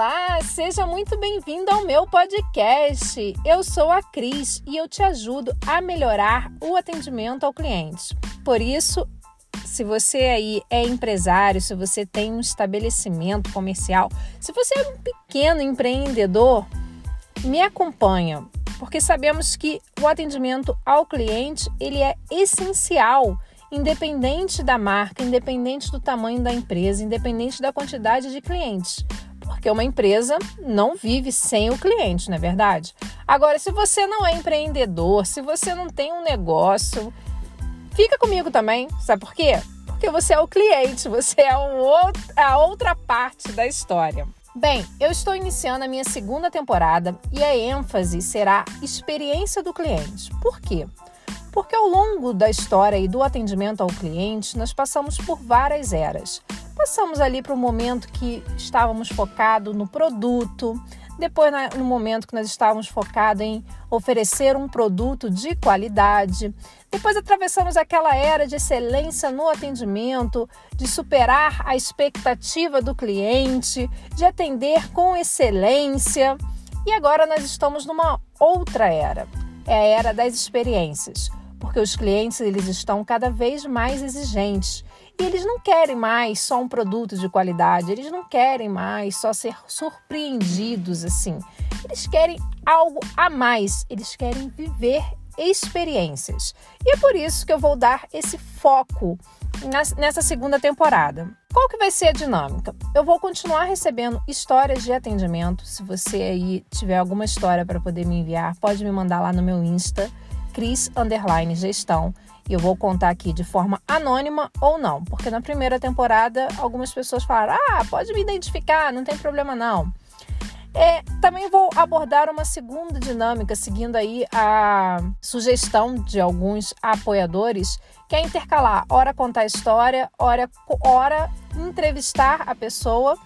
Olá, seja muito bem-vindo ao meu podcast. Eu sou a Cris e eu te ajudo a melhorar o atendimento ao cliente. Por isso, se você aí é empresário, se você tem um estabelecimento comercial, se você é um pequeno empreendedor, me acompanha, porque sabemos que o atendimento ao cliente, ele é essencial independente da marca, independente do tamanho da empresa, independente da quantidade de clientes. Porque uma empresa não vive sem o cliente, não é verdade? Agora, se você não é empreendedor, se você não tem um negócio, fica comigo também. Sabe por quê? Porque você é o cliente, você é a outra parte da história. Bem, eu estou iniciando a minha segunda temporada e a ênfase será experiência do cliente. Por quê? Porque ao longo da história e do atendimento ao cliente, nós passamos por várias eras. Passamos ali para o momento que estávamos focados no produto, depois no momento que nós estávamos focados em oferecer um produto de qualidade. Depois atravessamos aquela era de excelência no atendimento, de superar a expectativa do cliente, de atender com excelência. E agora nós estamos numa outra era, é a era das experiências porque os clientes eles estão cada vez mais exigentes e eles não querem mais só um produto de qualidade, eles não querem mais só ser surpreendidos assim. Eles querem algo a mais, eles querem viver experiências. E é por isso que eu vou dar esse foco nessa segunda temporada. Qual que vai ser a dinâmica? Eu vou continuar recebendo histórias de atendimento. Se você aí tiver alguma história para poder me enviar, pode me mandar lá no meu Insta Cris Underline Gestão. E eu vou contar aqui de forma anônima ou não, porque na primeira temporada algumas pessoas falaram: ah, pode me identificar, não tem problema não. É, também vou abordar uma segunda dinâmica, seguindo aí a sugestão de alguns apoiadores, que é intercalar, hora contar história, hora, hora entrevistar a pessoa.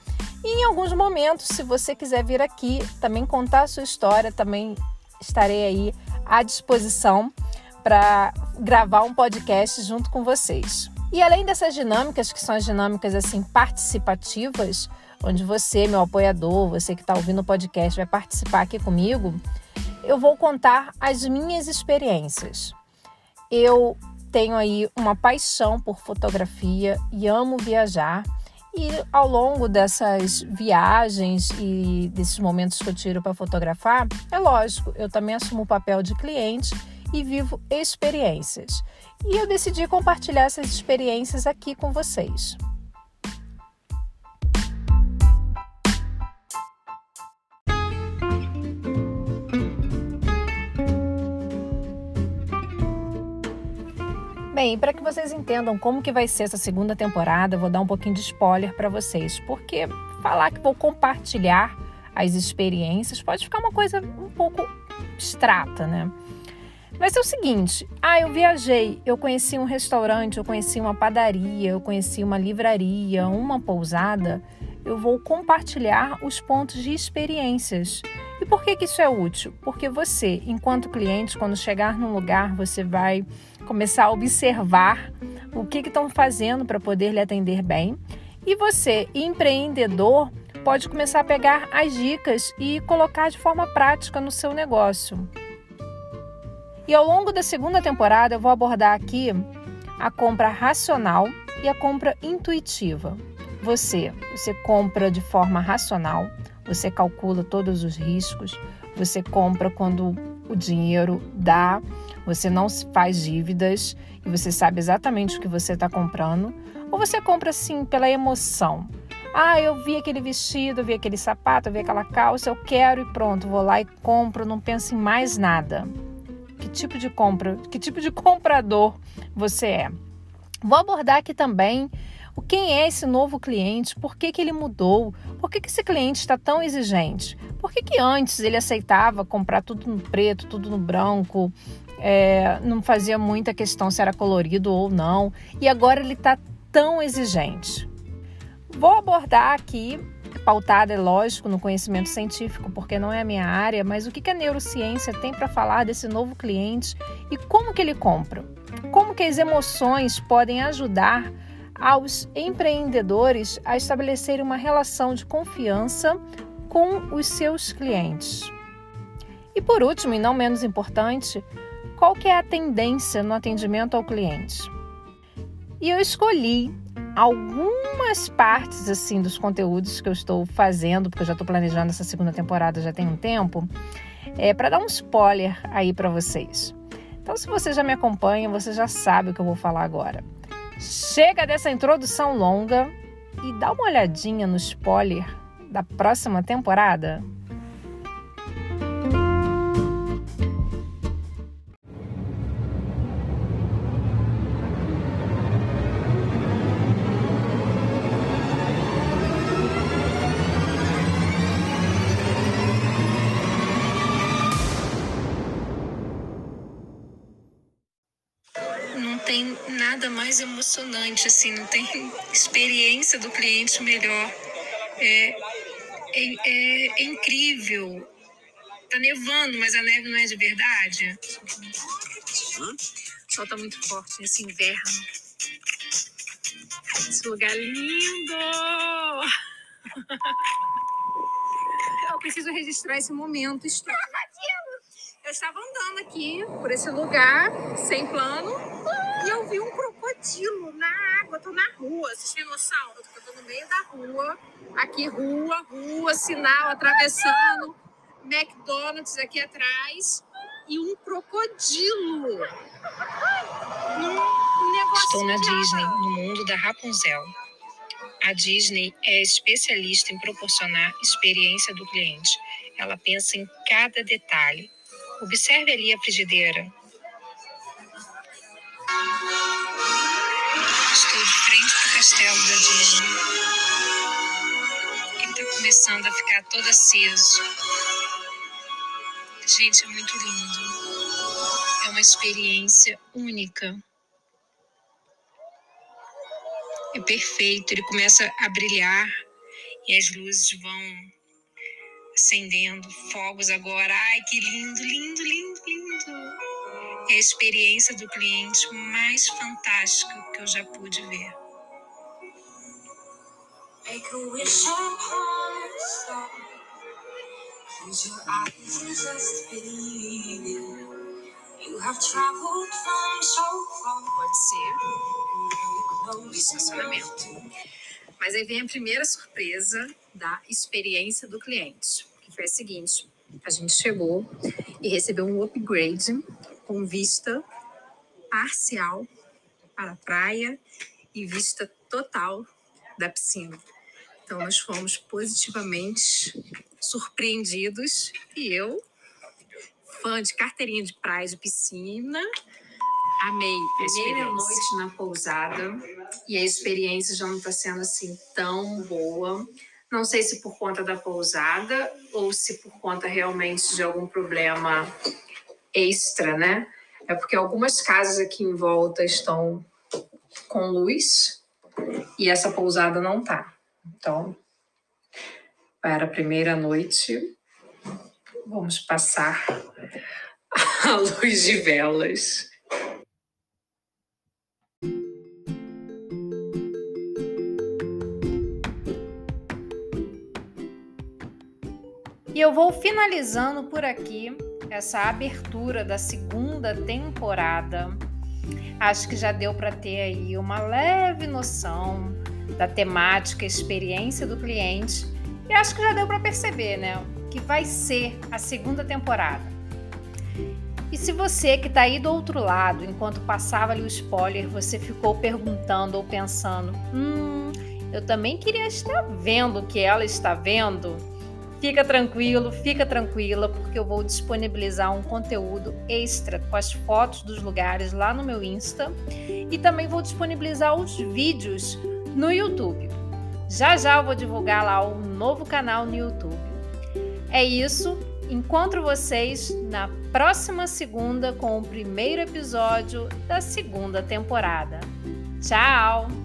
E em alguns momentos, se você quiser vir aqui também contar a sua história, também estarei aí à disposição para gravar um podcast junto com vocês. E além dessas dinâmicas, que são as dinâmicas assim participativas, onde você, meu apoiador, você que está ouvindo o podcast, vai participar aqui comigo, eu vou contar as minhas experiências. Eu tenho aí uma paixão por fotografia e amo viajar. E ao longo dessas viagens e desses momentos que eu tiro para fotografar, é lógico, eu também assumo o papel de cliente e vivo experiências. E eu decidi compartilhar essas experiências aqui com vocês. Bem, para que vocês entendam como que vai ser essa segunda temporada, vou dar um pouquinho de spoiler para vocês, porque falar que vou compartilhar as experiências pode ficar uma coisa um pouco abstrata, né? Vai ser o seguinte: ah, eu viajei, eu conheci um restaurante, eu conheci uma padaria, eu conheci uma livraria, uma pousada. Eu vou compartilhar os pontos de experiências. E por que, que isso é útil? Porque você, enquanto cliente, quando chegar num lugar, você vai começar a observar o que estão fazendo para poder lhe atender bem. E você, empreendedor, pode começar a pegar as dicas e colocar de forma prática no seu negócio. E ao longo da segunda temporada eu vou abordar aqui a compra racional e a compra intuitiva. Você, você compra de forma racional, você calcula todos os riscos, você compra quando o dinheiro dá, você não faz dívidas e você sabe exatamente o que você está comprando, ou você compra assim pela emoção. Ah, eu vi aquele vestido, eu vi aquele sapato, eu vi aquela calça, eu quero e pronto, vou lá e compro, não penso em mais nada. Que tipo de compra, que tipo de comprador você é? Vou abordar aqui também quem é esse novo cliente, por que, que ele mudou, por que, que esse cliente está tão exigente, por que, que antes ele aceitava comprar tudo no preto, tudo no branco, é, não fazia muita questão se era colorido ou não, e agora ele está tão exigente. Vou abordar aqui, pautada, é lógico, no conhecimento científico, porque não é a minha área, mas o que, a neurociência tem para falar desse novo cliente e como que ele compra. Como que as emoções podem ajudar aos empreendedores a estabelecerem uma relação de confiança com os seus clientes. E por último, e não menos importante, qual que é a tendência no atendimento ao cliente? E eu escolhi algumas partes assim dos conteúdos que eu estou fazendo, porque eu já estou planejando essa segunda temporada já tem um tempo, é, para dar um spoiler aí para vocês. Então, se você já me acompanha, você já sabe o que eu vou falar agora. Chega dessa introdução longa e dá uma olhadinha no spoiler da próxima temporada. Nada mais emocionante, assim, não tem experiência do cliente melhor. É, é, é, é incrível. Tá nevando, mas a neve não é de verdade. O sol tá muito forte nesse inverno. Esse lugar lindo! Eu preciso registrar esse momento histórico. Eu estava andando aqui por esse lugar, sem plano, e eu vi um crocodilo na água. Eu tô na rua, vocês têm noção? Eu tô no meio da rua, aqui rua, rua, sinal atravessando, McDonald's aqui atrás e um crocodilo. Um Estou na Disney, no mundo da Rapunzel. A Disney é especialista em proporcionar experiência do cliente. Ela pensa em cada detalhe Observe ali a frigideira. Estou de frente para o castelo da Disney. Ele está começando a ficar todo aceso. Gente, é muito lindo. É uma experiência única. É perfeito. Ele começa a brilhar e as luzes vão acendendo fogos agora. Ai, que lindo, lindo, lindo, lindo. É a experiência do cliente mais fantástica que eu já pude ver. Pode ser. Estacionamento. Mas aí vem a primeira surpresa da experiência do cliente, que foi a seguinte: a gente chegou e recebeu um upgrade com vista parcial para a praia e vista total da piscina. Então nós fomos positivamente surpreendidos e eu, fã de carteirinha de praia de piscina, Amei. Primeira noite na pousada e a experiência já não está sendo assim tão boa. Não sei se por conta da pousada ou se por conta realmente de algum problema extra, né? É porque algumas casas aqui em volta estão com luz e essa pousada não tá. Então, para a primeira noite, vamos passar a luz de velas. E eu vou finalizando por aqui essa abertura da segunda temporada. Acho que já deu para ter aí uma leve noção da temática, experiência do cliente. E acho que já deu para perceber, né, que vai ser a segunda temporada. E se você que está aí do outro lado, enquanto passava ali o spoiler, você ficou perguntando ou pensando: hum, eu também queria estar vendo o que ela está vendo Fica tranquilo, fica tranquila, porque eu vou disponibilizar um conteúdo extra com as fotos dos lugares lá no meu Insta e também vou disponibilizar os vídeos no YouTube. Já já eu vou divulgar lá um novo canal no YouTube. É isso. Encontro vocês na próxima segunda com o primeiro episódio da segunda temporada. Tchau!